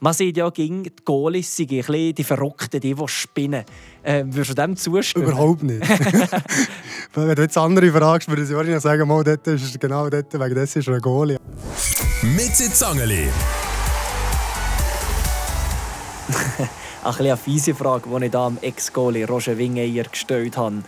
Man sieht ja, gegen die Goalies sind ein bisschen die Verrückten, die, die spinnen. Äh, würdest du dem zustimmen? Überhaupt nicht. Wenn du jetzt andere fragst, würde ich wahrscheinlich sagen, mal, dort ist genau dort, wegen des ist er ein Goalie. Mit Zangeli. ein eine fiese Frage, die ich da am Ex-Goalie Roger Wingeyer gestellt habe.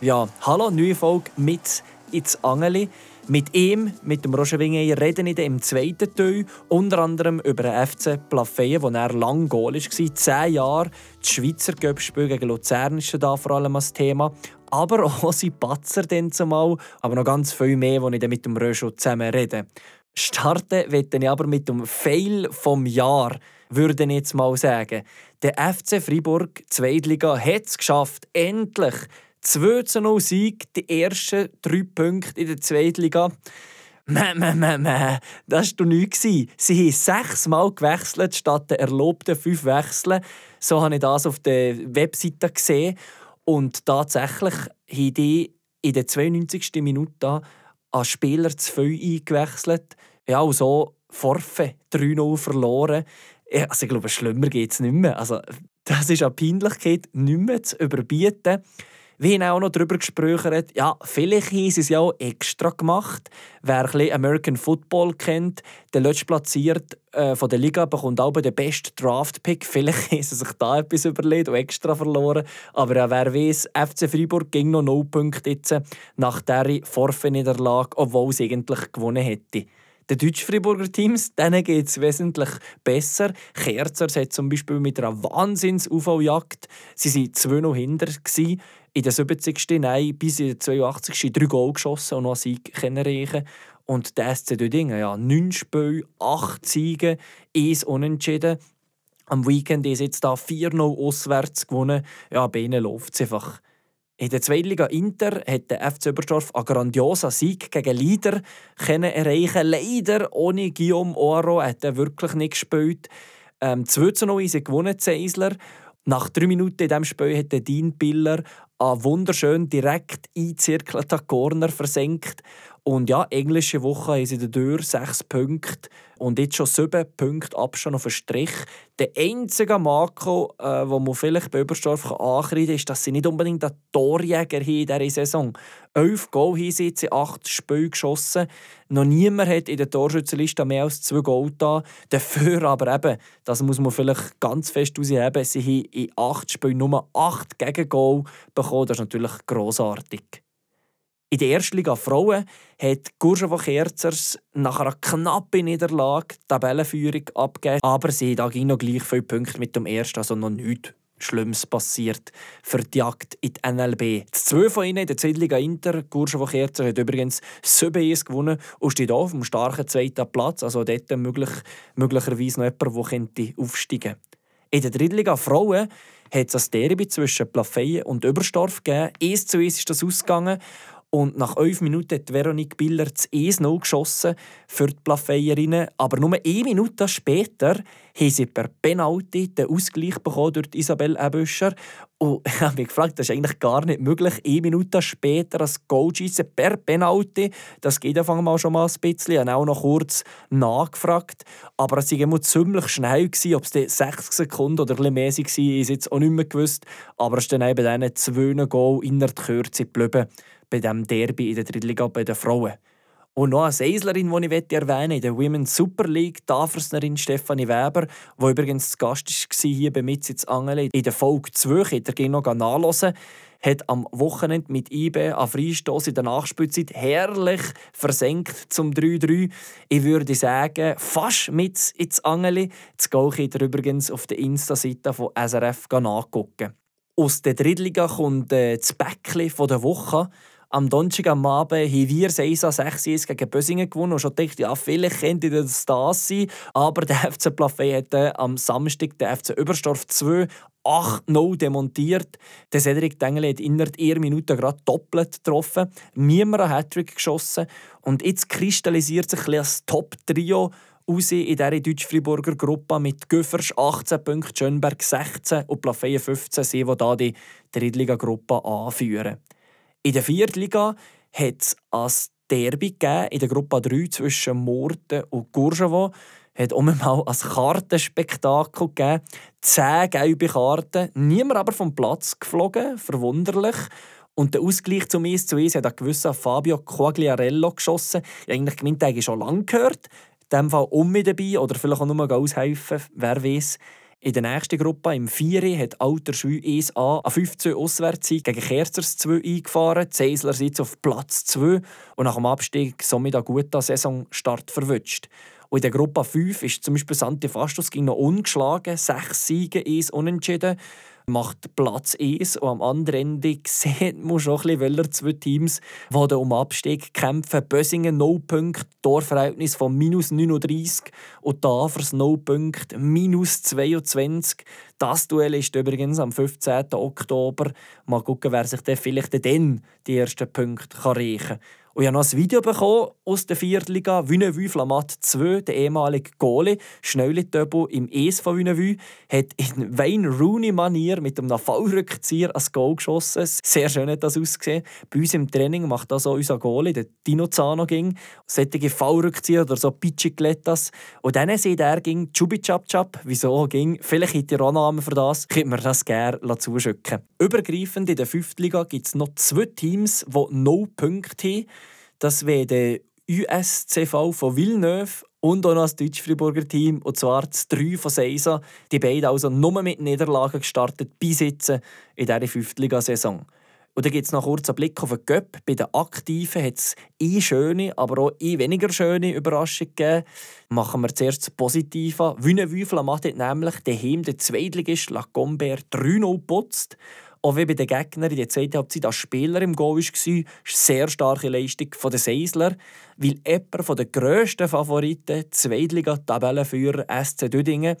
Ja, hallo, neue Folge mit ins Angeli. Mit ihm, mit dem Roger Wingeyer, reden ich im zweiten Teil unter anderem über den FC Plafeyen, wo er lang Goal war. Zehn Jahre. Das Schweizer Göppspiel gegen Luzern ist da vor allem das Thema. Aber auch sein Patzer dann zumal. Aber noch ganz viel mehr, wo ich mit dem Roger zusammen rede. Starten möchte ich aber mit dem Fail vom Jahr, würde ich jetzt mal sagen. Der FC Freiburg Zweitliga hat es geschafft, endlich 2-0 Sieg, die ersten drei Punkte in der Zweitliga. Mäh, mäh, mäh, mäh. Das war nichts. Sie haben sechsmal gewechselt statt der erlaubten fünf Wechseln. So habe ich das auf der Webseite gesehen. Und tatsächlich haben die in der 92. Minute an Spieler zu viel eingewechselt. Ja, und so Forfe 3-0 verloren. Also ich glaube, schlimmer geht es nicht mehr. Also, das ist an Peinlichkeit nicht mehr zu überbieten. Wir haben auch noch darüber gesprochen, ja, vielleicht haben sie es ja auch extra gemacht. Wer ein American Football kennt, der letzte platziert äh, von der Liga bekommt auch den besten Draft-Pick. Vielleicht haben sie sich da etwas überlegt und extra verloren. Aber ja, wer weiß, FC Freiburg ging noch 0 Punkte jetzt nach dieser Vorfe-Niederlage, obwohl sie eigentlich gewonnen hätte. Den Deutsch-Friburger Teams geht es wesentlich besser. Kerzer hat zum Beispiel mit einer Wahnsinns-UV-Jagd, sie waren 2 noch hinter, gewesen. In der 70. Nein, bis in der 82. drei Goal geschossen und noch einen Sieg erreichen Und der SC Dödingen, ja, 9 Spiele, 8 Siege, 1 Unentschieden. Am Weekend ist jetzt da 4-0 auswärts gewonnen. Ja, bei ihnen läuft es einfach. In der Zweitliga Inter hat der FC Oberstdorf einen grandiosen Sieg gegen Leader erreichen Leider ohne Guillaume Oro hat er wirklich nicht gespielt. Ähm, 2 zu 0 ist gewonnen, Zeisler. Nach drei Minuten in diesem Spiel hat Dean Biller einen wunderschön direkt eingezirkelten Corner versenkt. Und ja, englische Woche haben sie durch sechs Punkte und jetzt schon sieben Punkte Abstand auf den Strich. Der einzige Makro, äh, wo man vielleicht bei Oberstdorf ankreiden kann, ist, dass sie nicht unbedingt einen Torjäger haben in dieser Saison. Elf Goal haben sie in acht Spielen geschossen. Noch niemand hat in der Torschützenliste mehr als zwei Goal da. Dafür aber eben, das muss man vielleicht ganz fest herausheben, sie haben in acht Spielen nur acht Gegengol bekommen. Das ist natürlich grossartig. In der ersten Liga Frauen hat Gurschova Kerzers nach einer knappen Niederlage die Tabellenführung abgegeben. Aber sie hat noch gleich viele Punkte mit dem ersten, also noch nichts Schlimmes passiert für die Jagd in die NLB. Zwei von ihnen in der Zweitliga Inter, Gurschova Kerzer, hat übrigens 7 gewonnen und steht auf dem starken zweiten Platz. Also dort möglich, möglicherweise noch jemand, der aufsteigen könnte. In der Drittliga Frauen hat es ein Derby zwischen Plafeyen und Oberstdorf gegeben. 1 zu 1 ist das ausgegangen. Und nach 11 Minuten hat Veronique Biller das 1-0 geschossen für die Plafeyerinnen. Aber nur eine Minute später haben sie per Penalty den Ausgleich bekommen durch Isabelle Ebüscher. Und ich habe mich gefragt, das ist eigentlich gar nicht möglich, eine Minute später das Goal schießen per Penalty. Das geht einfach mal schon mal ein bisschen. Ich habe auch noch kurz nachgefragt. Aber es war ziemlich schnell. Gewesen. Ob es 60 Sekunden oder ein mehr war, ist jetzt auch nicht mehr gewusst. Aber es ist dann eben diesen zwei Goal in der Kürze geblieben bei diesem Derby in der Drittliga bei den Frauen. Und noch eine Seislerin, die ich erwähnen in der Women's Super League, die Dafersnerin Stefanie Weber, die übrigens zu Gast war hier bei Mitzitz Angele. In der Folge 2, könnt ihr noch nachhören, hat am Wochenende mit IB an Freistoß in der Nachspielzeit herrlich versenkt zum 3-3. Ich würde sagen, fast mit ins Angeli. Das Goal könnt ihr übrigens auf der Insta-Seite von SRF nachgucken. Aus der Drittliga kommt äh, das Bäckchen der Woche. Am Donnerstag am Abend haben wir 6 6 gegen Bösingen gewonnen und schon gedacht, ja, vielleicht könnte das das sein. Aber der FC Plafay hat am Samstag den FC Überstorf 2 8-0 demontiert. Der Cedric Dengel hat innerhalb einer Minute gerade doppelt getroffen. Niemand einen Hattrick geschossen. Und jetzt kristallisiert sich ein das Top-Trio raus in dieser Deutsch-Friburger Gruppe mit Göffers 18 Punkten, Schönberg 16 und Plafeyen 15 sind, die hier die Drittliga-Gruppe anführen. In der Viertliga hat es ein Derby gegeben, in der Gruppe 3 zwischen Morden und Courchevo. hat auch mal ein Kartenspektakel gegeben. Zehn gelbe Karten, niemand aber vom Platz geflogen, verwunderlich. Und der Ausgleich zum 1 zu 1 hat ein gewisser Fabio Quagliarello geschossen. Ich eigentlich gemeint, der schon lange gehört. In diesem Fall um mich dabei oder vielleicht auch nur aushelfen, wer weiß. In der nächsten Gruppe, im 4. hat Alter Schwü 1a ein 15 Auswärtssieg gegen Kerzers 2 eingefahren. Die Seisler sind auf Platz 2 und nach dem Abstieg somit einen guten Saisonstart verwünscht. Und in der Gruppe 5 ist zum Beispiel Santi Fastus noch ungeschlagen, sechs Siege, eins unentschieden macht Platz 1 und am anderen Ende sieht man schon ein bisschen, zwei Teams, die um Abstieg kämpfen. Bösingen 0 Punkte, Torverhältnis von minus 39 und Tafers 0 Punkte, minus 22. Das Duell ist übrigens am 15. Oktober. Mal schauen, wer sich dann vielleicht dann die ersten Punkte reichen kann. Und ich habe noch ein Video bekommen aus der Viertliga. Wünnevue Flamat 2, der ehemalige Goalie, Schnöli-Töbel im ES von Wünnevue, hat in Wayne Rooney-Manier mit einem Fallrückzieher ein Goal geschossen. Sehr schön hat das ausgesehen. Bei uns im Training macht das auch unser Goalie, der Dino Zano ging. Solche Fallrückzieher oder so Pichiglettas. Und dann sieht er ging Chubi Chap Chap. Wieso ging? Vielleicht hat ihr auch Namen für das. Könnt mir das gerne zuschicken. Übergreifend in der Liga gibt es noch zwei Teams, die no Punkte haben. Das wäre der USCV von Villeneuve und auch noch das Deutsch-Friburger Team, und zwar das 3 von Seisa. Die beiden also nur mit Niederlagen gestartet jetzt in dieser Fünftligasaison. Und dann gibt es noch kurz einen Blick auf den Göpp. Bei den Aktiven hat es eine schöne, aber auch eine weniger schöne Überraschung gegeben. Machen wir zuerst das Positive. Wünnewü Flamat hat nämlich daheim den Zweitligist La Comber 3-0 geputzt. Auch wie bei den Gegnern in der zweiten Halbzeit als Spieler im Goal war, eine sehr starke Leistung den Seisler, weil jemand der grössten Favoriten, Zweitliga-Tabellenführer SC Düdingen,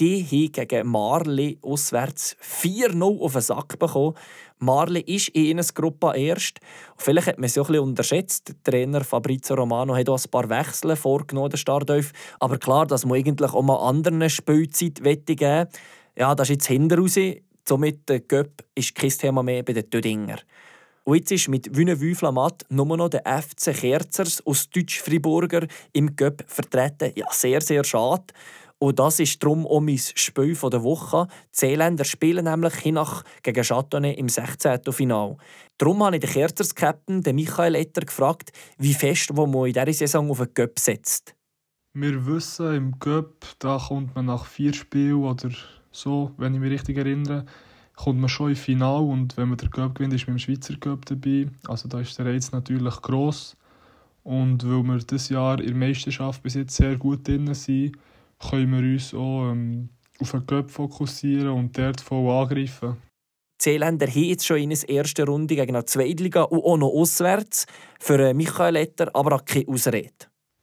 die haben gegen Marley auswärts 4-0 auf den Sack bekommen. Marley ist in einer Gruppe erst. Vielleicht hat man es auch ein bisschen unterschätzt. Der Trainer Fabrizio Romano hat auch ein paar Wechsel vorgenommen, der Startelf. Aber klar, dass man eigentlich auch mal anderen Spielzeit geben Ja, das ist jetzt hinter raus. Somit der Göpp ist kein Thema mehr bei den Tödinger. Und jetzt ist mit Wünnevue Flamat nur noch der FC Kerzers aus Deutsch-Friburger im Göpp vertreten. Ja, sehr, sehr schade. Und das ist darum auch mein Spiel der Woche. Die Seeländer spielen nämlich hinach gegen Châteauneuf im 16. Final. Darum habe ich den Kerzers-Captain, Michael Etter, gefragt, wie fest wo man in dieser Saison auf den Göpp setzt. Wir wissen, im Göpp da kommt man nach vier Spielen oder so, wenn ich mich richtig erinnere, kommt man schon ins Finale und wenn man den Cup gewinnt, ist man im Schweizer Cup dabei. Also da ist der Reiz natürlich gross. Und weil wir dieses Jahr in der Meisterschaft bis jetzt sehr gut drin sind, können wir uns auch ähm, auf den Cup fokussieren und dort voll angreifen. Die Seeländer haben jetzt schon in der ersten Runde gegen eine Zweitliga und auch noch auswärts. Für äh, Michael Etter aber auch keine Ausrede.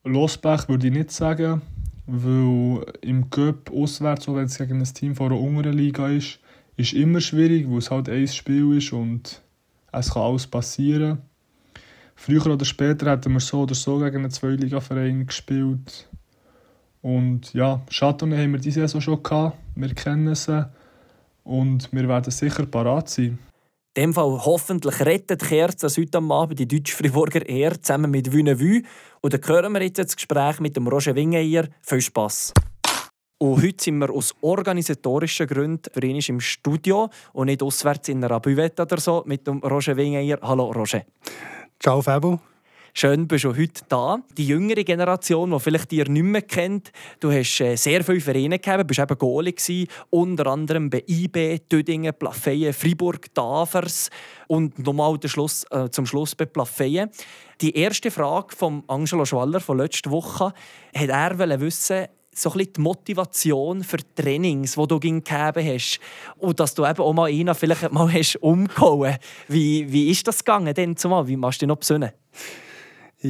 Losbech würde ich nicht sagen. Weil im Cup auswärts, auch wenn es gegen ein Team von einer unteren Liga ist, ist immer schwierig, weil es halt ein Spiel ist und es kann alles passieren. Früher oder später hätten wir so oder so gegen einen Zweiliga-Verein gespielt. Und ja, Chateauneuf haben wir diese Saison schon gehabt. Wir kennen sie. Und wir werden sicher parat sein. In dem Fall hoffentlich rettet Kerz heute Abend die deutsche Friburger Ehr zusammen mit Vue. Und dann hören wir jetzt das Gespräch mit dem Roger Wingeyer. Viel Spass! Und heute sind wir aus organisatorischen Gründen für ihn im Studio und nicht auswärts in einer Buvette oder so mit dem Roger Wingeyer. Hallo Roger. Ciao Fabio. Schön, bist du heute da. Die jüngere Generation, die vielleicht dir nicht mehr kennt, du hast äh, sehr viele Vereine gehabt, bist eben Goalie unter anderem bei IB, Tödingen, Plafeyen, Fribourg, Davers und nochmal äh, zum Schluss bei Plafeyen. Die erste Frage von Angelo Schwaller von letzter Woche hat er wissen, so ein die Motivation für Trainings, die du gegeben hast. Und dass du eben auch mal einen vielleicht mal hast umgehauen Wie, wie ist das gegangen denn zumal? Wie machst du dich noch besinnen?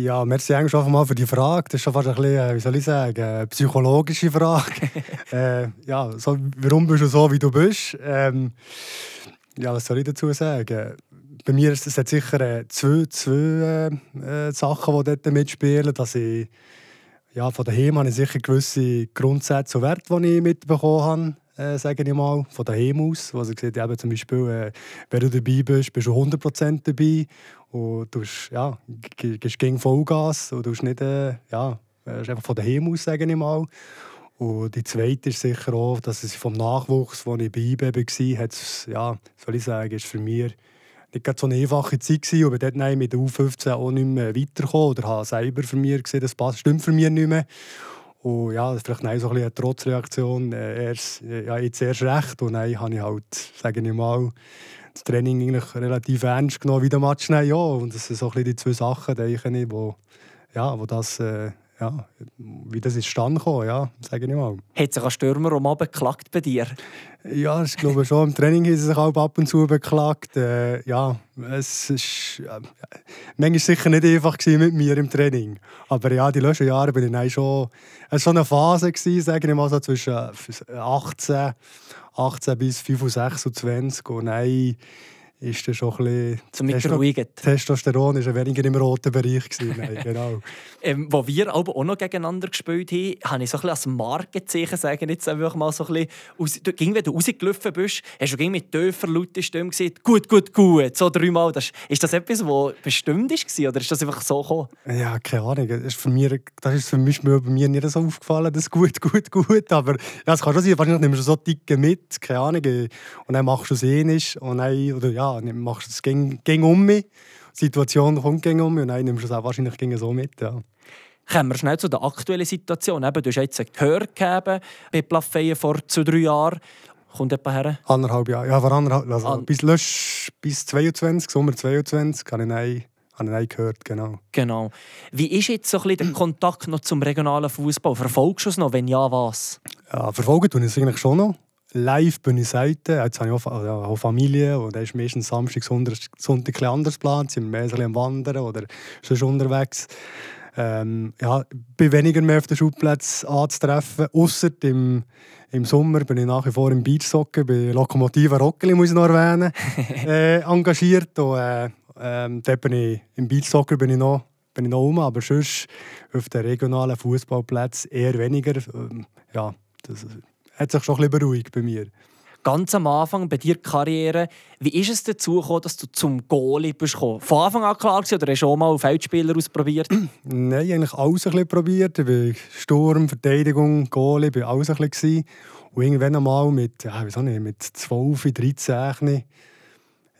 Ja, merci eigentlich schon mal für die Frage. Das ist schon fast ein bisschen, äh, wie soll ich sagen, eine psychologische Frage. äh, ja, so, warum bist du so, wie du bist? Ähm, ja, was soll ich dazu sagen? Bei mir ist es sicher äh, zwei, zwei äh, Sachen, die dort mitspielen. Dass ich, ja, von daheim habe ich sicher gewisse Grundsätze und Werte, die ich mitbekommen habe äh, sage ich mal, von daheim aus. Also sieht eben zum Beispiel, äh, wenn du dabei bist, bist du 100% dabei und du ja, gehst gegen Vollgas und du nicht, äh, ja, ist einfach von daheim aus, sage ich mal. Und die zweite ist sicher auch, dass es vom Nachwuchs, wo ich bei IBE war, hat es, ja, soll ich sagen, ist für mich nicht so eine einfache Zeit gewesen. Bin dort mit der U15 auch nicht mehr weitergekommen oder habe selber für mich gesehen, das passt, stimmt für mich nicht mehr. Und ja, vielleicht so ein eine Trotzreaktion. Äh, erst, äh, ja, jetzt erst recht. Und dann habe ich halt, sage ich mal, das Training eigentlich relativ ernst genommen wie der Match. Ja. Und das sind so ein bisschen die zwei Sachen, denke ich, wo, ja, wo das äh, ja, wie das ist stand gekommen, ja, sage ich mal. Hat sich ein Stürmer um beklagt bei dir? Ja, ich glaube schon. Im Training ist sich auch ab und zu beklagt. Äh, ja, es ist äh, manchmal sicher nicht einfach mit mir im Training. Aber ja, die letzten Jahre bin ich schon. Es eine Phase gewesen, sage ich mal so zwischen 18, 18 bis 25, 26 und nein ist das schon ein bisschen... Zum Mitberuhigen. Testosteron war weniger im roten Bereich. Gewesen, nein, genau. ähm, wo wir aber auch noch gegeneinander gespielt haben, habe ich so ein bisschen als Markenzeichen sagen, jetzt einfach mal so ein bisschen, aus, du, wenn du rausgelaufen bist, hast du mit tiefer, lauter Stimme gesagt, gut, gut, gut, so dreimal. Das, ist das etwas, das bestimmt war oder ist das einfach so gekommen? Ja, keine Ahnung. Das ist für mich, das ist für mich bei mir nicht so aufgefallen, das gut, gut, gut. Aber ja, es kann schon sein, wahrscheinlich nimmst du so dicke mit, keine Ahnung. Und dann machst du es eh nicht. Und dann, oder ja, ja, machst es ging, ging um mich. Die Situation kommt ging um mich und dann nimmst du es auch wahrscheinlich ging so mit. Ja. Kommen wir schnell zu der aktuellen Situation. Eben, du hast jetzt gehört gegeben bei Plafeyen vor zwei, drei Jahren. Kommt etwa her? Anderthalb Jahre. Ja, vor anderthalb, also An bis, lösch, bis 22, Sommer 22, habe ich nein, habe ich gehört, genau. Genau. Wie ist jetzt so ein bisschen der Kontakt noch zum regionalen Fußball? Verfolgst du es noch? Wenn ja, was? Ja, verfolgen tue ich es eigentlich schon noch live bin ich selten. Jetzt habe ich auch, auch Familie und da ist meistens Samstag, Sonntag, Sonntag ein anderes Plan. Sind wir mehr am Wandern oder sonst unterwegs. Ähm, ja, bin weniger mehr auf den Schulplätzen anzutreffen, außer im, im Sommer bin ich nach wie vor im Beachsocken, bei Lokomotiva Rockeli, muss ich noch erwähnen, äh, engagiert. Und, äh, ähm, dort bin ich, im Beachsoccer bin ich noch bin ich noch um, aber sonst auf den regionalen Fußballplätzen eher weniger. Ähm, ja, das, hat sich schon ein bisschen beruhigt bei mir. Ganz am Anfang bei dir Karriere, wie ist es dazu gekommen, dass du zum Goalie bist gekommen? Von Anfang an klar gewesen, oder hast du auch mal Feldspieler ausprobiert? Nein, eigentlich alles ein bisschen probiert. Ich bin Sturm, Verteidigung, Goalie, bin alles ein bisschen. Und irgendwann einmal mit, ja, wieso nicht, mit 12, 13,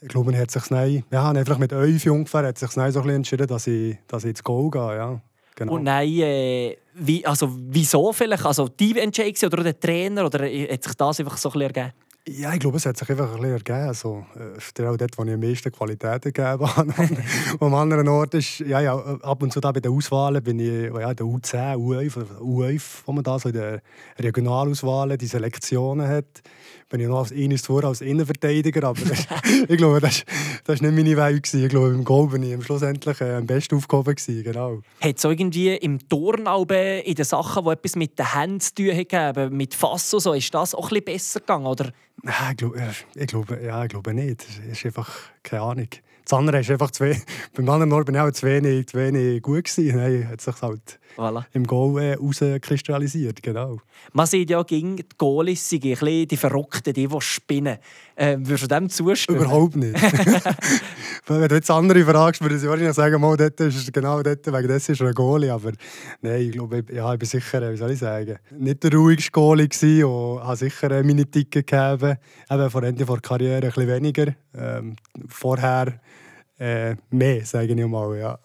ich glaube, hat sich ja, einfach mit 11 ungefähr hat sich so ein bisschen entschieden, dass ich, dass ich ins Goal gehe. Ja. Genau. Und nein, äh, wie, also, wieso vielleicht? Also die Entscheidung oder der Trainer? Oder hat sich das einfach so ein bisschen ergeben? Ja, ich glaube, es hat sich einfach ein bisschen ergeben. Also, äh, auch dort, wo ich am meisten Qualität gegeben habe. am anderen Ort ist, ja, ja, ab und zu da bei den Auswahlen bin ich ja, der U10, U11, U11, wo man da so in den Regionalauswahlen die Selektionen hat bin ich noch als eines vor als Innenverteidiger, aber das, ich glaube, das, war nicht meine Welt. Gewesen. Ich glaube, im Goal bin ich schlussendlich äh, am besten aufgehoben. Gewesen, genau. Hat es irgendwie im Turnalben in den Sachen, die etwas mit den Händen zu tun haben, mit Fass und so, ist das auch ein bisschen besser gegangen? Oder? Nein, ich glaube, ich glaube, ja, ich glaube nicht. Es ist einfach keine Ahnung. Das andere ist einfach zu wenig. Beim anderen Ort bin ich auch zu wenig, zu wenig gut gewesen. Nein, hat sich halt voilà. im Goal äh, rauskristallisiert, genau. Man sieht ja, gegen die Goalies sind die Verrückten, die, die spinnen. Äh, würdest du dem zustimmen? Überhaupt nicht. Wenn du jetzt andere fragst, würde ich wahrscheinlich sagen, mal, dort ist genau dort, wegen dessen ist er ein Goalie. Aber nein, ich glaube, ja, ich bin sicher, wie soll ich sagen, nicht der ruhigste Goalie gewesen und habe sicher meine Tickets gegeben. Eben vor Ende der Karriere ein bisschen weniger. Ähm, vorher äh, mehr, sage ich mal, ja.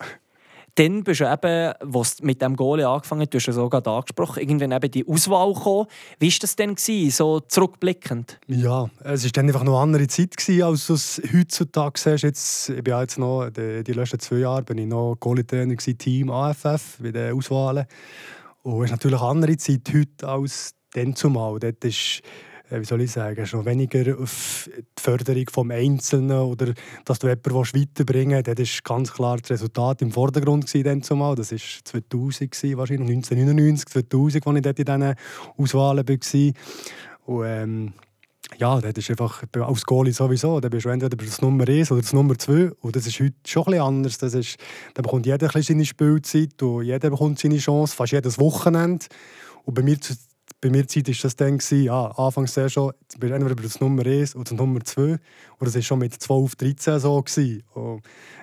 Dann bist du eben, was mit dem Goal angefangen hast, du hast es gerade angesprochen, irgendwann eben die Auswahl gekommen. Wie war das denn, so zurückblickend? Ja, es war dann einfach noch eine andere Zeit, gewesen, als du es heutzutage siehst. Jetzt, ich bin jetzt noch, die, die letzten zwei Jahre bin ich noch Goalie-Trainer Team AFF bei den Auswahlen. Und es ist natürlich eine andere Zeit heute als dann zumal. Dort ist wie soll ich sagen, schon weniger auf die Förderung des Einzelnen oder dass du jemanden weiterbringen willst. Das war ganz klar das Resultat im Vordergrund. Dann zumal. Das war 2000, wahrscheinlich 1999, 2000, als ich dort in diesen Auswahlen war. Und, ähm, ja, das ist einfach als Goalie sowieso. Da bist du entweder das Nummer 1 oder das Nummer 2. Und das ist heute schon bisschen anders. Das ist, da bekommt jeder ein seine Spielzeit und jeder bekommt seine Chance, fast jedes Wochenende. Und bei mir bei mir Zeit war das dann, ja, anfangs sehr schon, jetzt bist du entweder das Nummer 1 oder das Nummer 2. Und das war schon mit 12, 13 so. Gewesen. Und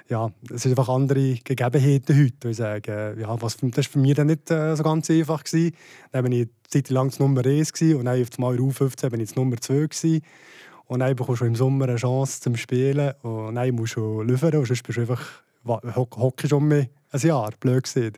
ja, es sind einfach andere Gegebenheiten heute. Ich sage, ja, was, das war für mich dann nicht äh, so ganz einfach. Gewesen. Dann war ich Zeit lang Nummer 1 gewesen, und dann auf einmal in U15 bin ich das Nummer 2 gewesen. Und dann bekommst du im Sommer eine Chance zum Spielen. Und dann musst du liefern, und sonst bist du einfach, hockst um mich ein Jahr, blöd gesagt.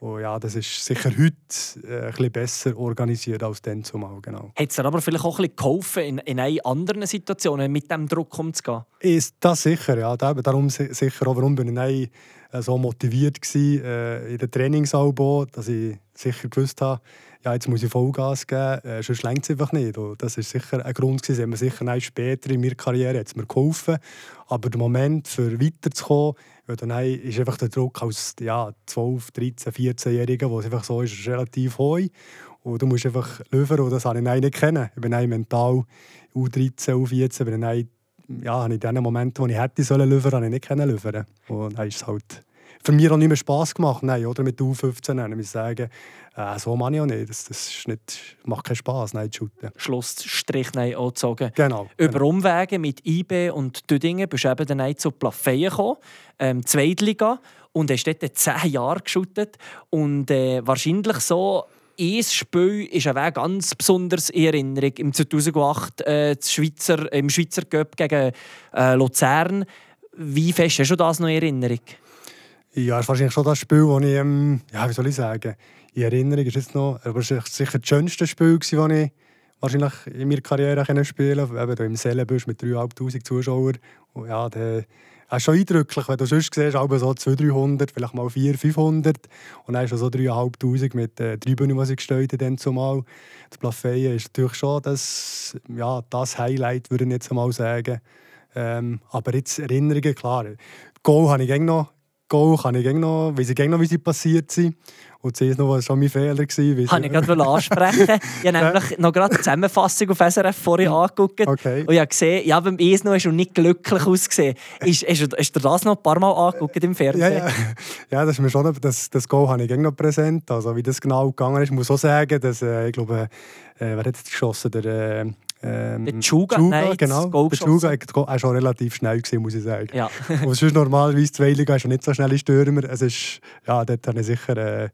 Und ja, das ist sicher heute äh, besser organisiert als dann zumal, genau. Hat es dir aber vielleicht auch ein bisschen geholfen, in, in anderen Situationen mit diesem Druck umzugehen? Ist das sicher, ja. Darum sicher auch, warum bin ich äh, so motiviert war äh, in den Trainingsalbo, dass ich sicher gewusst habe, ja, jetzt muss ich Vollgas geben, äh, sonst längt es einfach nicht. Und das war sicher ein Grund, gewesen, hat mir sicher später in meiner Karriere hat's mir geholfen. Aber der Moment, für weiterzukommen, ja, dann ist einfach der Druck als ja, 12, 13, 14-Jähriger, wo es einfach so ist, ist relativ hoch. Und du musst einfach liefern und das habe ich nicht kennen. Ich bin mental U13, U14, bin ich ja, in den Momenten, wo ich hätte sollen liefern, habe ich nicht können liefern. Und dann ist es halt für mich auch nicht mehr Spass gemacht, nein, oder mit U15. Ich muss sagen, äh, so mache ich auch nicht. Das, das ist nicht, macht keinen Spass, nein, zu shooten. Schlussstrich nein, auch gezogen. Genau. Über genau. Umwege mit IB und Düdingen bist du eben dann zu Plafeyen gekommen, ähm, Zweitliga, und hast dort zehn Jahre geshootet. Und äh, wahrscheinlich so ein Spiel ist eine ganz besonders in Erinnerung. Im 2008 äh, Schweizer, im Schweizer Cup gegen äh, Luzern. Wie fest hast du das noch in Erinnerung? Ja, das ist wahrscheinlich schon das Spiel, das ich, ähm, ja, wie soll ich sagen, in Erinnerung ist jetzt noch, aber es war sicher das schönste Spiel, das ich wahrscheinlich in meiner Karriere spielen konnte. Eben im Sellenbüsch mit 3'500 Zuschauern. Und ja, das ist schon eindrücklich, wenn du sonst siehst, aber so 200, 300, vielleicht mal 400, 500. Und dann ist so 3'500 mit äh, Tribünen, die sie gestellt haben, zumal. Das Plafeyen ist natürlich schon das, ja, das Highlight, würde ich jetzt mal sagen. Ähm, aber jetzt Erinnerungen, klar. Goal habe ich noch Goal kann ich noch, weiß ich noch, wie sie passiert sind. Und sie ist noch schon mein Fehler. Gewesen, Kann ich gerade ansprechen. ich habe nämlich noch gerade die Zusammenfassung auf SRF vorhin angeguckt. Okay. Und ich habe gesehen, ja, beim Esno hast du nicht glücklich ausgesehen. Ist, du, hast du das noch ein paar Mal angeguckt im Fernsehen? Ja, ja. ja das, ist mir schon, das, das Goal habe ich noch präsent. Also, wie das genau gegangen ist, ich muss auch sagen, dass, äh, ich glaube, äh, wer hat jetzt geschossen? Der, äh, ähm, der Chuga, Chuga genau. Der Chuga war schon relativ schnell, gewesen, muss ich sagen. Ja. Und sonst normalerweise zwei Liga ist nicht so schnell Stürmer. Es ist, ja, dort habe ich sicher äh,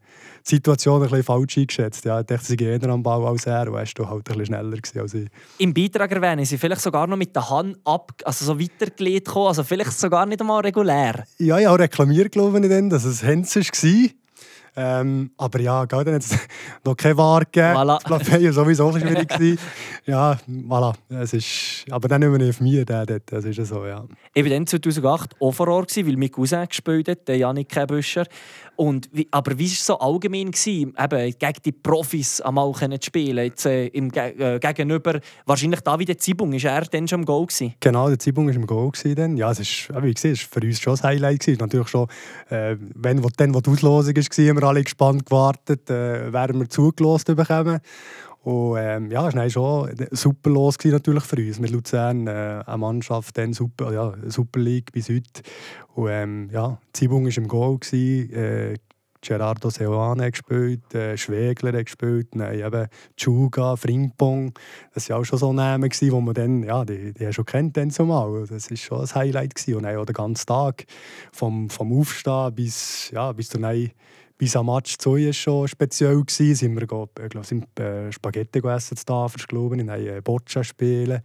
die Situation ein bisschen falsch eingeschätzt. Ja, ich dachte, sie gehen am Ball als er und er war halt ein bisschen schneller als ich. Im Beitrag erwähnen Sie vielleicht sogar noch mit der Hand ab, also so weitergelegt also vielleicht sogar nicht einmal regulär. Ja, ich habe reklamiert, glaube ich, dann, dass es Hens war. Ähm, aber ja, gell, dann hat es noch keine Ware gegeben. Voilà. Das war sowieso schwierig. gewesen. ja, voilà. Es ist, aber dann nicht mehr auf mich, der dort. Das ist so, ja. Ich war dann 2008 auch vor Ort, weil mein Cousin gespielt hat, der Janik Kebüscher. Und aber wie war es so allgemein, gewesen, eben, gegen die Profis einmal zu spielen? Jetzt, äh, im, äh, gegenüber, wahrscheinlich David Zibung, war er dann schon im Goal? Gewesen? Genau, der Zibung war im Goal. Dann. Ja, es ist, wie gesagt, es war für uns schon das Highlight. Gewesen. Natürlich schon, äh, wenn, wo, dann, wo die Auslosung war, haben wir alle gespannt gewartet, äh, werden wir zugelost bekommen. Und ähm, ja, es war schon super los natürlich für uns. Mit Luzern äh, eine Mannschaft, dann super, ja, Super League bis heute. Und ähm, ja, Zibung war im Goal. Gewesen, äh, Gerardo Seoane gespielt, äh, Schwegler gespielt, dann eben Chuga, Frimpong. Das waren auch schon so Namen, die man dann, ja, die, die schon kennt dann zumal. Das war schon ein Highlight. Gewesen. Und dann auch den ganzen Tag, vom, vom Aufstehen bis, ja, bis zur Neue bis am Match 2 war schon speziell. Gewesen. Sind wir ich glaub, sind, äh, Spaghetti gegessen zu Tafels, glaube ich. Haben äh, Boccia spielen.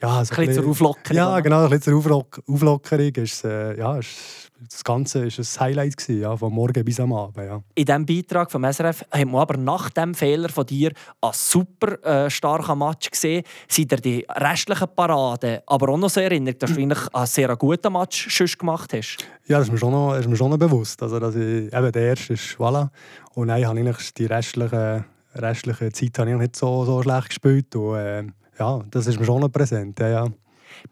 Ja, so ein bisschen zur Auflockerung. Ja, genau, ein bisschen zur Auflockerung. Ist, äh, ja, ist das Ganze war ein Highlight gewesen, ja, von morgen bis am Abend. Ja. In diesem Beitrag vom SRF haben wir aber nach dem Fehler von dir einen super äh, starken Match gesehen. Sind dir die restlichen Paraden aber auch noch so erinnert, dass du eigentlich einen sehr guten Match gemacht hast? Ja, das ist mir schon noch, ist mir schon noch bewusst. Also, dass ich, eben der erste ist voilà. Und dann habe ich die restliche, restliche Zeit habe ich nicht so, so schlecht gespielt. Und, äh, ja, das ist mir schon noch präsent. Ja, ja.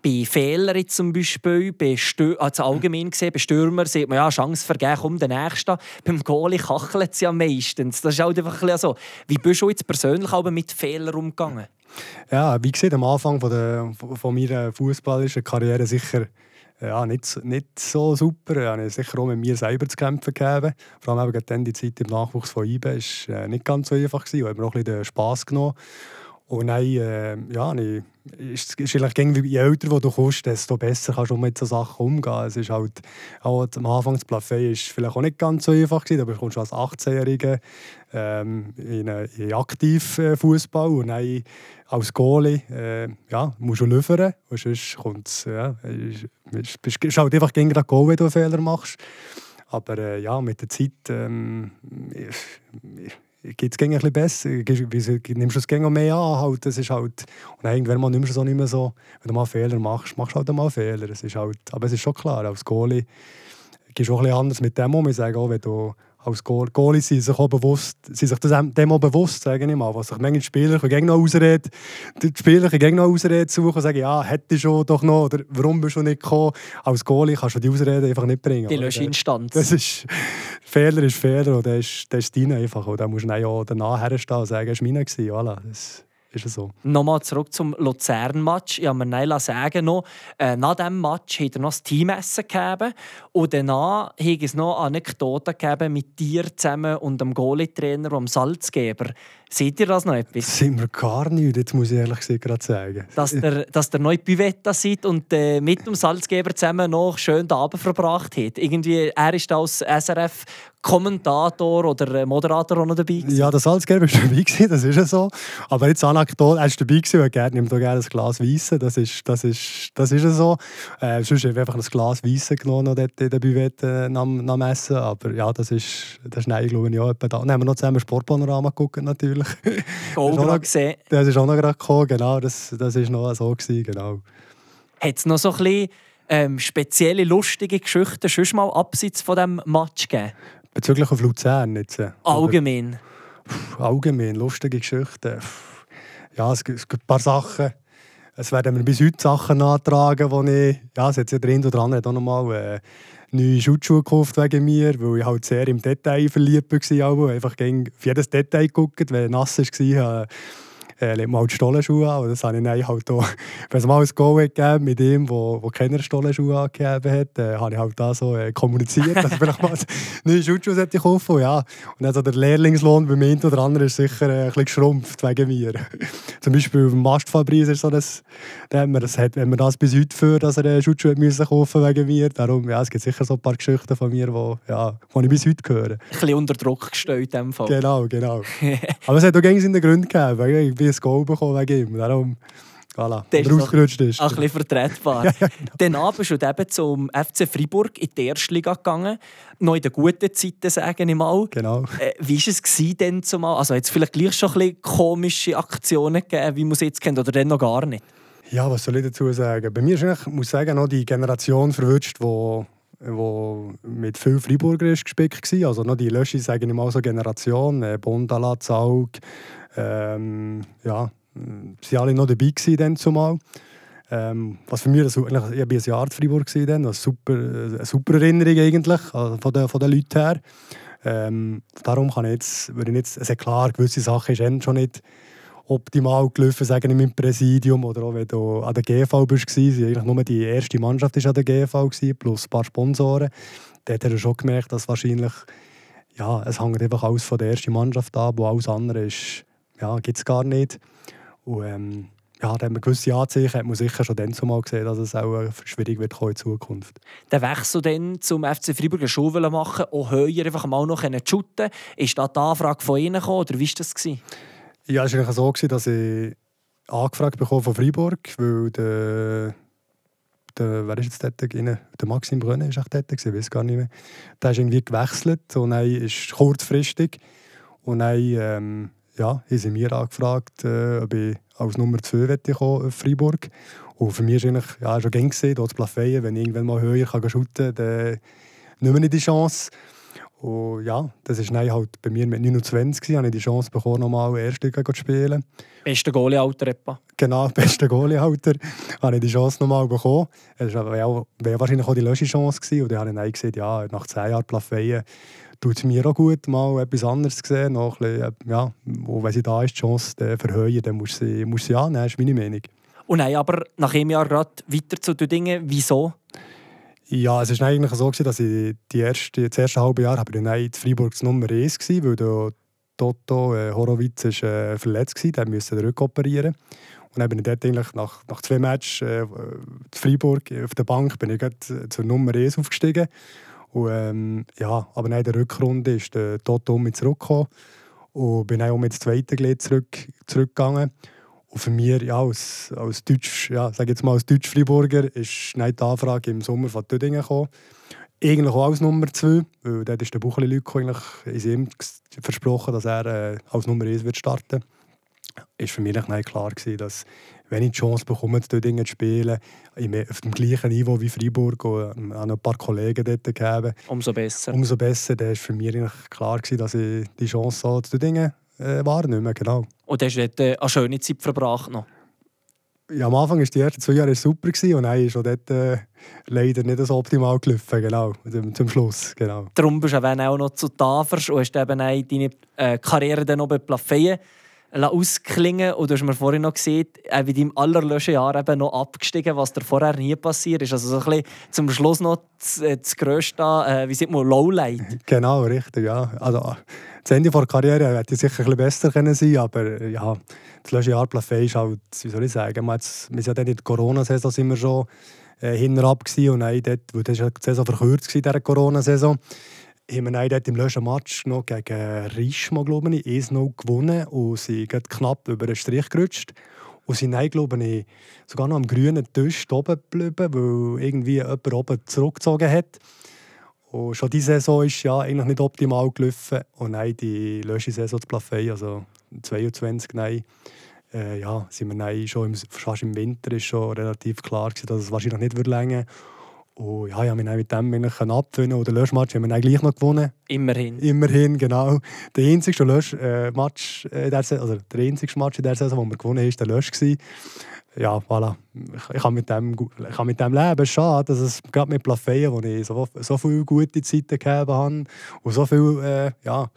Bei Fehlern zum Beispiel, bei Stö also allgemein gesehen, bei Stürmern sieht man ja, Chance vergeben, komm, der Nächste. Beim Goalie kachelt es ja meistens. Das ist halt einfach ein so. Wie bist du jetzt persönlich aber mit Fehlern umgegangen? Ja, wie gesagt, am Anfang von, der, von meiner fußballerischen Karriere sicher ja, nicht, nicht so super. Ich habe sicher auch mit mir selber zu kämpfen gegeben. Vor allem eben dann die Zeit im Nachwuchs von IBE war äh, nicht ganz so einfach. Ich habe mir auch ein bisschen Spass genommen. Und dann, äh, ja, ich, ist, ist eigentlich je älter du kommst, desto besser kannst du mit solchen Sachen umgehen. Es ist halt, auch am Anfang das Plafé ist vielleicht auch nicht ganz so einfach gewesen, aber du kommst als 18-Jähriger ähm, in, in Aktivfußball und dann als Goalie äh, ja, musst du liefern. Und sonst kommt ja, es ist halt einfach gegen den Goal, wenn du einen Fehler machst. Aber äh, ja, mit der Zeit ähm, geht es ein bisschen besser. Nimmst du es gegen mehr an. Halt, das ist halt, und irgendwann mal nimmst du es auch nicht mehr so. Wenn du mal Fehler machst, machst du halt mal Fehler. Es ist halt, aber es ist schon klar, als Goalie gehst du auch ein bisschen anders mit dem um. Ich sage auch, wenn du als Goalie sind sich auch bewusst, sind sich dem auch bewusst, sage ich mal. Was sich manchmal Spieler gegen noch ausreden, die Spieler gegen noch ausreden suchen und sagen, ja, hätte schon doch noch, oder warum bist du nicht gekommen? Als Goalie kannst du die Ausreden einfach nicht bringen. Die Löschinstanz. Das ist, Fehler ist Fehler und der ist, der ist dein einfach. Und da musst du dann ja danach herstehen und sagen, es war meiner. Voilà, das ist so. Nochmal zurück zum Luzern-Match. Ich habe mir Neila sagen noch, äh, nach diesem Match hat er noch das Teamessen gegeben und danach hat es noch Anekdoten gegeben mit dir zusammen und dem Goalie-Trainer, dem Salzgeber. Seht ihr das noch etwas? Das sind wir gar nicht, jetzt muss ich ehrlich gesagt gerade sagen. Dass der, dass der neue Pivetta seid und äh, mit dem Salzgeber zusammen noch schön den Abend verbracht hat. Irgendwie, er ist als SRF Kommentator oder Moderator auch noch dabei gewesen. Ja, der Salzgeber war dabei, gewesen, das ist ja so. Aber jetzt Anekdote, er ist dabei gewesen und er nimmt auch gerne ein Glas Weisse, das ist, das ist, das ist ja so. Äh, sonst habe ich einfach ein Glas Weisse genommen dort in der Buvette nach, nach dem Essen. Aber ja, das ist, das ist nein, glaube ich, etwa da. Dann haben wir noch zusammen Sportpanorama geguckt, natürlich. Das, gesehen. das ist auch noch gerade gekommen, genau. Das, das ist noch so gewesen, genau. Hat es noch so ein bisschen ähm, spezielle, lustige Geschichten schon mal abseits von diesem Match gegeben? Bezüglich auf Luzern jetzt? Äh, allgemein? Oder, allgemein, lustige Geschichten. Ja, es gibt, es gibt ein paar Sachen. Es werden mir bis heute Sachen nachtragen, wo ich... Ja, es hat ja drin oder andere auch noch mal... Äh, neue Schutzschuhe gekauft wegen mir, weil ich halt sehr im Detail verliebt war. Einfach gegen jedes Detail geguckt, wenn nass war, äh, legt man halt Stollenschuhe an. Und das habe ich dann halt auch, wenn es mal ein Go gegeben mit ihm, der keine Stollenschuhe angegeben hat, äh, habe ich halt da so äh, kommuniziert, dass ich vielleicht mal neue Schutzschuhe sollte kaufen ja. Und dann so der Lehrlingslohn bei mir oder anderen ist sicher äh, ein bisschen geschrumpft wegen mir. Zum Beispiel beim Mastfabrice ist so, dass, da das hat, wenn man das bis heute für, dass er äh, Schutzschuhe müssen kaufen wegen mir. Darum, ja, es gibt sicher so ein paar Geschichten von mir, die ja, ich bis heute höre. Ein bisschen unter Druck gestellt in dem Fall. Genau, genau. Aber es hat auch gegen seine Gründe gegeben. Ich ein Goal bekommen wegen ihm. Darum, voilà, der rausgerutscht ist. Ein bisschen vertretbar. ja, ja, genau. Dann bist du eben zum FC Freiburg in die erste Liga gegangen. Noch in den guten Zeiten, sage ich mal. Genau. Äh, wie war es denn zumal? Also jetzt vielleicht gleich schon ein bisschen komische Aktionen gegeben, wie man es jetzt kennt, oder dann noch gar nicht? Ja, was soll ich dazu sagen? Bei mir ist eigentlich, muss ich sagen, noch die Generation verwünscht, die wo mit viel Freiburger ist gespickt war. Also noch die Lösche, sage ich mal, so Generation, äh, Bondala, Zaug, ähm, ja, sie alle noch dabei gewesen dann zumal. Ähm, was für mich, also, ich war ein Jahr in Freiburg dann, eine super, eine super Erinnerung eigentlich, also von, den, von den Leuten her. Ähm, darum kann ich jetzt, würde ich jetzt, es ist klar, gewisse Sachen sind schon nicht optimal gelaufen, sagen im Präsidium oder auch wenn du an der GV bist, war, eigentlich nur die erste Mannschaft ist an der GV plus ein paar Sponsoren. Dort hat er schon gemerkt, dass wahrscheinlich, ja, es hängt einfach alles von der ersten Mannschaft ab, wo alles andere ist, ja, gibt es gar nicht. Und ähm, ja, da haben wir gewisse Anzeichen, hat man sicher schon dann zumal gesehen, dass es auch äh, schwierig wird in Zukunft. Der Wechsel dann zum FC Freiburg Schule machen, auch höher einfach mal noch shooten Ist da die Anfrage von Ihnen gekommen, oder wie war das? Gewesen? Ja, es war so, dass ich angefragt bekam von Freiburg, weil der, der wer ist jetzt dort Der Maxim Brönne ist auch dort, ich weiß gar nicht mehr. Der ist irgendwie gewechselt und er ist kurzfristig. Und dann ähm, ja, haben sie mir angefragt, äh, ob ich als Nummer 2 kommen auf Freiburg. Und für mich war eigentlich ja, schon gesehen, dort zu Plafeyen, wenn ich irgendwann mal höher kann kann, dann nehme ich die Chance. Und ja, das ist dann halt bei mir mit 29 habe ich die Chance bekommen, nochmal Erstliga zu spielen. Bester Goalie-Alter etwa? Genau, bester Goalie-Alter. habe ich die Chance nochmal bekommen. Es wäre wahrscheinlich auch die letzte Chance gewesen. Und dann habe ich dann gesagt, ja, nach zehn Jahren Plafeyen tut es mir auch gut, mal etwas anderes zu sehen. Noch ein bisschen, ja, wo, wenn sie da ist, die Chance zu verhöhen, dann muss sie, sie annehmen, ist meine Meinung. Und nein, aber nach einem Jahr gerade weiter zu den Dingen, wieso? Ja, es war eigentlich so, dass ich die erste, das erste halbe Jahr habe ich dann in Freiburg Nummer 1 war, weil da Toto äh, Horowitz ist, äh, verletzt war, der musste den Rücken operieren. Und dann bin ich dort eigentlich nach, nach zwei Matches äh, in Freiburg auf der Bank bin ich zur Nummer 1 aufgestiegen. Und, ähm, ja, aber nach der Rückrunde ist der Toto mich zurückgekommen und bin auch mit dem zweiten Glied zurück, zurückgegangen. Und für mich ja, als, als Deutsch, ja, sag jetzt mal als Deutsch-Freiburger ist die Anfrage im Sommer von Tüdingen gekommen. Eigentlich auch als Nummer 2, weil dort ist der Buchli Lüko eigentlich ist ihm versprochen, dass er äh, als Nummer 1 wird starten ist für mich nicht klar gewesen, dass wenn ich die Chance bekomme, dort zu spielen, auf dem gleichen Niveau wie Freiburg und auch noch ein paar Kollegen dort gegeben. Umso besser. Umso besser. Dann war für mich klar, gewesen, dass ich die Chance zu Dingen äh, wahrnehme. Genau. Und hast du dort äh, eine schöne Zeit verbracht noch? Ja, am Anfang waren die ersten zwei Jahre super gewesen, und dann ist auch dort äh, leider nicht so optimal gelaufen, genau, zum Schluss. Genau. Darum bist du auch noch zu Tafers und hast eben deine äh, Karriere dann noch bei Plafeyen ausklingen und du hast mir vorhin noch gesehen, äh, wie deinem allerletzten Jahr eben noch abgestiegen, was dir vorher nie passiert ist. Also so ein bisschen zum Schluss noch das, äh, das grösste, äh, wie sieht man, Lowlight. Genau, richtig, ja. Also, das Ende der Karriere hätte sicher ein bisschen besser können sein aber ja, das letzte Jahr Plafé ist halt, wie soll ich sagen, wir, sind ja dann in der Corona-Saison sind wir schon äh, hinten ab und dann dort, weil das war die Saison verkürzt in dieser Corona-Saison haben wir dort im letzten Match noch gegen Rischmo, glaube ich, 1-0 gewonnen und sind knapp über den Strich gerutscht. Und sind glaube ich, sogar noch am grünen Tisch oben geblieben, weil irgendwie jemand oben zurückgezogen hat. Und schon diese Saison ist ja eigentlich nicht optimal gelaufen. Und dann die letzte Saison zu Plafey, also 22, nein, äh, ja, sind wir dann schon im, fast im Winter ist schon relativ klar gewesen, dass es wahrscheinlich nicht wird länger und ja, ich habe mich mit dem eigentlich und den Löschmatch haben wir gleich noch gewonnen. Immerhin. Immerhin, genau. Der einzige Löschmatch, äh, der, also der einzige Match in der Saison, den wir gewonnen haben, war der Lösch. Ja, voilà. Ich, ich, kann mit dem, ich kann mit dem leben. Schade, dass es gerade mit Plafeyen, wo ich so, so viele gute Zeiten gegeben habe und so viel, äh, ja,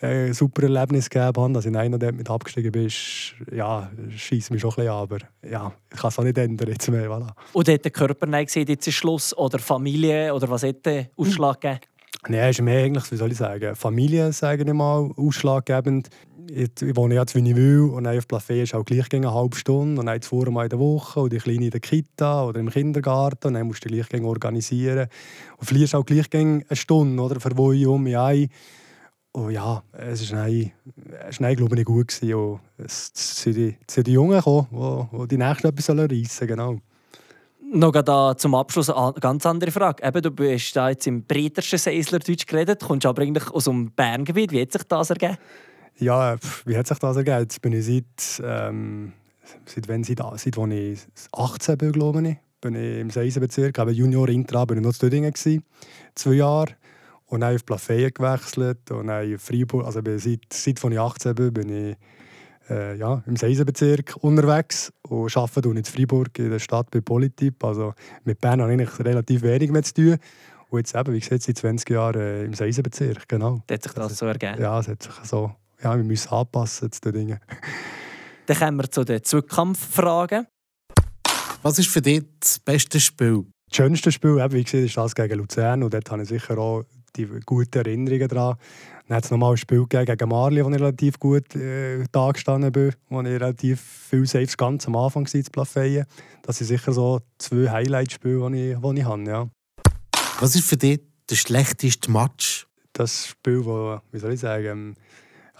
äh, super Erlebnis gegeben habe, dass ich einer dort mit abgestiegen bin, ja, schießt mich schon ein bisschen aber ja, ich kann es auch nicht ändern jetzt mehr. Voilà. Und hat der Körper nicht gesehen, jetzt ist Schluss, oder Familie, oder was hat der Ausschlag gegeben? Nein, ist mehr eigentlich, wie soll ich sagen, Familie, sage ich mal, ausschlaggebend. Ich, ich wohne jetzt, wie ich will, und auf Plafé ist auch gleich eine halbe Stunde, und dann zwei Mal in der Woche, und die Kleine in der Kita oder im Kindergarten, und dann musst du gleich organisieren. Und verlierst auch gleich eine Stunde, oder, für wo ich um mich ein und oh ja, es war nein, nein, glaube ich, gut. Gewesen. Und es sind die, sind die Jungen gekommen, die, die die nächsten etwas reissen sollen. Genau. Noch da zum Abschluss eine ganz andere Frage. Eben, du bist da jetzt im breitersten Seislerdeutsch geredet, kommst aber eigentlich aus dem Berngebiet. Wie hat sich das ergeben? Ja, wie hat sich das ergeben? Jetzt bin ich seit, ähm, seit, wenn, seit, seit als ich 18 bin, glaube ich, bin ich im Seisenbezirk, aber Junior Intra, bin ich noch zu Dödingen Zwei Jahre. Und dann auf Plafeyen gewechselt und dann auf Freiburg. Also seit, seit ich 18 bin, bin ich äh, ja, im Seisenbezirk unterwegs und arbeite in Freiburg in der Stadt bei Polytyp. Also mit Bern habe ich relativ wenig mehr zu tun. Und jetzt eben, wie gesagt, seit 20 Jahren äh, im Seisenbezirk, genau. Das hat sich das also, so ergeben? Ja, es hat sich so... Ja, wir müssen anpassen zu den Dingen. Dann kommen wir zu den Zweikampffragen. Was ist für dich das beste Spiel? Das schönste Spiel, wie gesagt, ist das gegen Luzern. Und dort habe ich sicher auch die guten Erinnerungen daran. Dann hat es nochmal ein Spiel gegen Marli, wo ich relativ gut äh, da gestanden bin, wo ich relativ viel Saves ganz am Anfang war zu Plafeyen. Das sind sicher so zwei Highlight-Spiele, die ich, die ich habe. Ja. Was ist für dich der schlechteste Match? Das Spiel, das, wie soll ich sagen,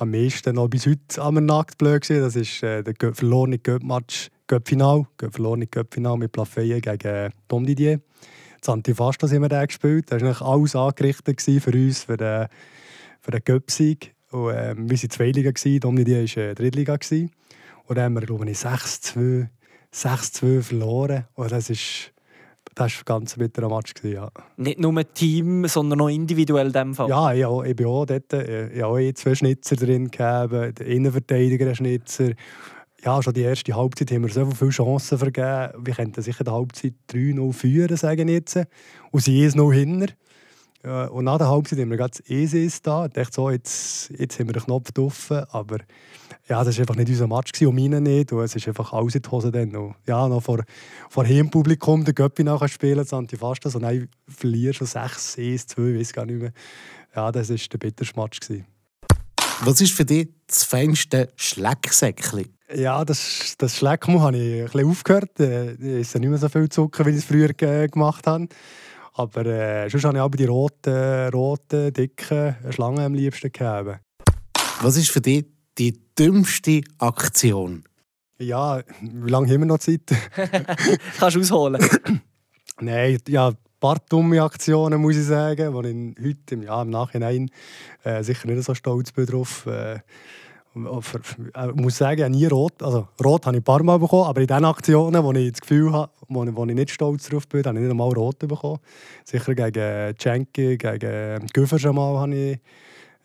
am meisten noch bis heute am Nackt blöd war, das ist äh, der verlorene Göpp-Match, Göpp-Final, verlorene Göpp-Final mit Plafeyen gegen Tom Didier. Das Antifastos haben wir da gespielt. Das war alles angerichtet für uns, für den, für den Göpsieg. Und, ähm, wir waren Zweiliga, Domini war äh, Drittliga. Und dann haben wir, glaube ich, 6-2 verloren. Und das ist, das war ein ganz bitterer Match. Ja. Nicht nur Team, sondern auch individuell in diesem Fall? Ja, ich, auch, ich bin auch dort. Äh, ich habe auch zwei Schnitzer drin gehabt, den Innenverteidiger einen Schnitzer ja, schon die erste Halbzeit haben wir so viele Chancen vergeben. Wir könnten sicher die Halbzeit 3-0 führen, sagen jetzt. Und sie ist noch hinter. Und nach der Halbzeit haben wir das ESIS da. Ich dachte so, jetzt, jetzt haben wir den Knopf drauf. Aber ja, das war einfach nicht unser Match und meine nicht. Und es ist einfach alles in die Hose dann. Und, ja, noch vor, vor Heimpublikum den Göppi nachher spielen, das Antifastas. Und dann verlierst du 6, 1, 2, weiß gar nicht mehr. Ja, das war der bitterste Match. Was ist für dich das feinste Schlecksäckchen? Ja, das, das Schleckmo habe ich ein bisschen aufgehört. Äh, ich esse nicht mehr so viel Zucker, wie ich es früher gemacht habe. Aber äh, sonst habe ich aber die roten, roten, dicken Schlangen am liebsten gegeben. Was ist für dich die dümmste Aktion? Ja, wie lange haben wir noch Zeit? Kannst du ausholen? Nein, ja, ein paar dumme Aktionen, muss ich sagen, wo ich heute ja, im Nachhinein äh, sicher nicht so stolz bin drauf. Äh, ich muss sagen, ich habe nie rot. Also, rot habe ich ein paar Mal bekommen, aber in den Aktionen, wo ich das Gefühl habe, wo, wo ich nicht stolz drauf bin, habe ich nicht einmal rot bekommen. Sicher gegen Cenki, gegen Güfer schon mal habe ich,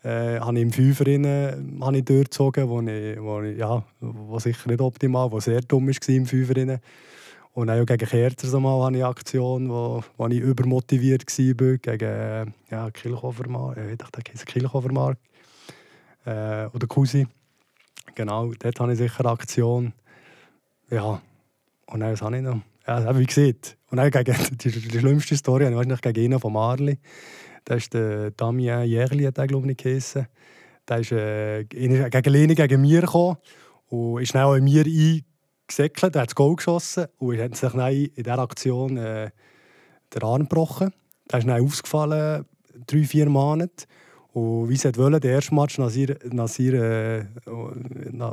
äh, habe ich im Fünfer ich durchgezogen, wo, ich, wo, ich, ja, wo sicher nicht optimal, wo sehr dumm war im Fünfer. Und auch gegen Kerzer so mal hatte ich eine Aktion, wo, wo ich übermotiviert war, gegen ja, Kilchhofermark, äh, ich dachte, das Kilchhofermark äh, oder Cousin. Genau, dort habe ich sicher eine Aktion. Ja, und dann, was habe ich noch? Ja, wie gesagt. Und dann gegen, die, die schlimmste Story habe ich wahrscheinlich gegen einen von Marli. Das ist der Damien Jägerli, hat er, glaube ich, geheißen. Der ist äh, gegen Leni gegen mir gekommen und ist schnell in mir eingesäckelt. Er hat das Goal geschossen und hat sich dann in dieser Aktion äh, den Arm gebrochen. Der ist dann ausgefallen, drei, vier Monate. Und wie sie wollte, der erste Match, nach ihr, nach ihr, äh,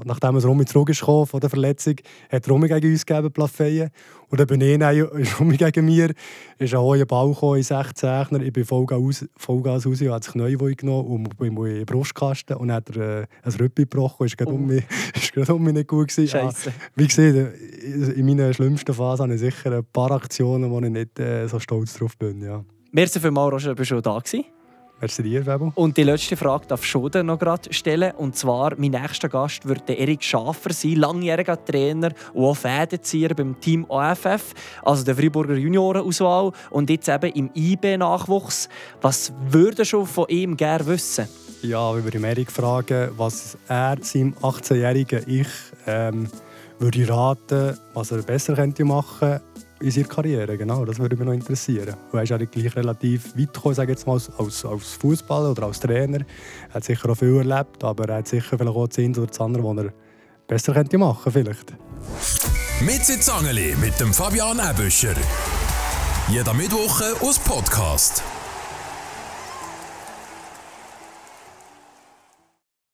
nachdem es Romy zurück ist von der Verletzung, hat Romy gegen uns gegeben, Plafeyen. Und dann bin ich ist Romy gegen mir, ist ein hoher Ball gekommen, in 16 Ich bin Vollgas, Vollgas raus und hat sich neu genommen und bin in den Brustkasten. Und dann hat er äh, ein Rüppi gebrochen. Ist gerade oh. um mich, ist gerade um mich nicht gut gewesen. Scheiße. Ah, wie gesagt, in meiner schlimmsten Phase habe ich sicher ein paar Aktionen, wo ich nicht äh, so stolz drauf bin. Ja. Merci vielmals, Roger, du da gewesen. Merci dir, Webo. Und die letzte Frage darf ich schon noch gerade stellen. Und zwar, mein nächster Gast wird der Erik Schafer sein, langjähriger Trainer und auch Fädenzieher beim Team AFF, also der Freiburger Juniorenauswahl und jetzt eben im IB-Nachwuchs. Was würde schon von ihm gerne wissen? Ja, ich würde Erik fragen, was er seinem 18-jährigen Ich ähm, würde raten, was er besser könnte machen könnte in seiner Karriere, genau, das würde mich noch interessieren. Er ist eigentlich gleich relativ weit gekommen, sage jetzt mal, als, als Fußballer oder als Trainer. Er hat sicher auch viel erlebt, aber er hat sicher vielleicht auch eine oder das andere, was er besser könnte machen vielleicht. Mit Sitzangeli mit dem Fabian Ebüscher. Jeder Mittwoch aus Podcast.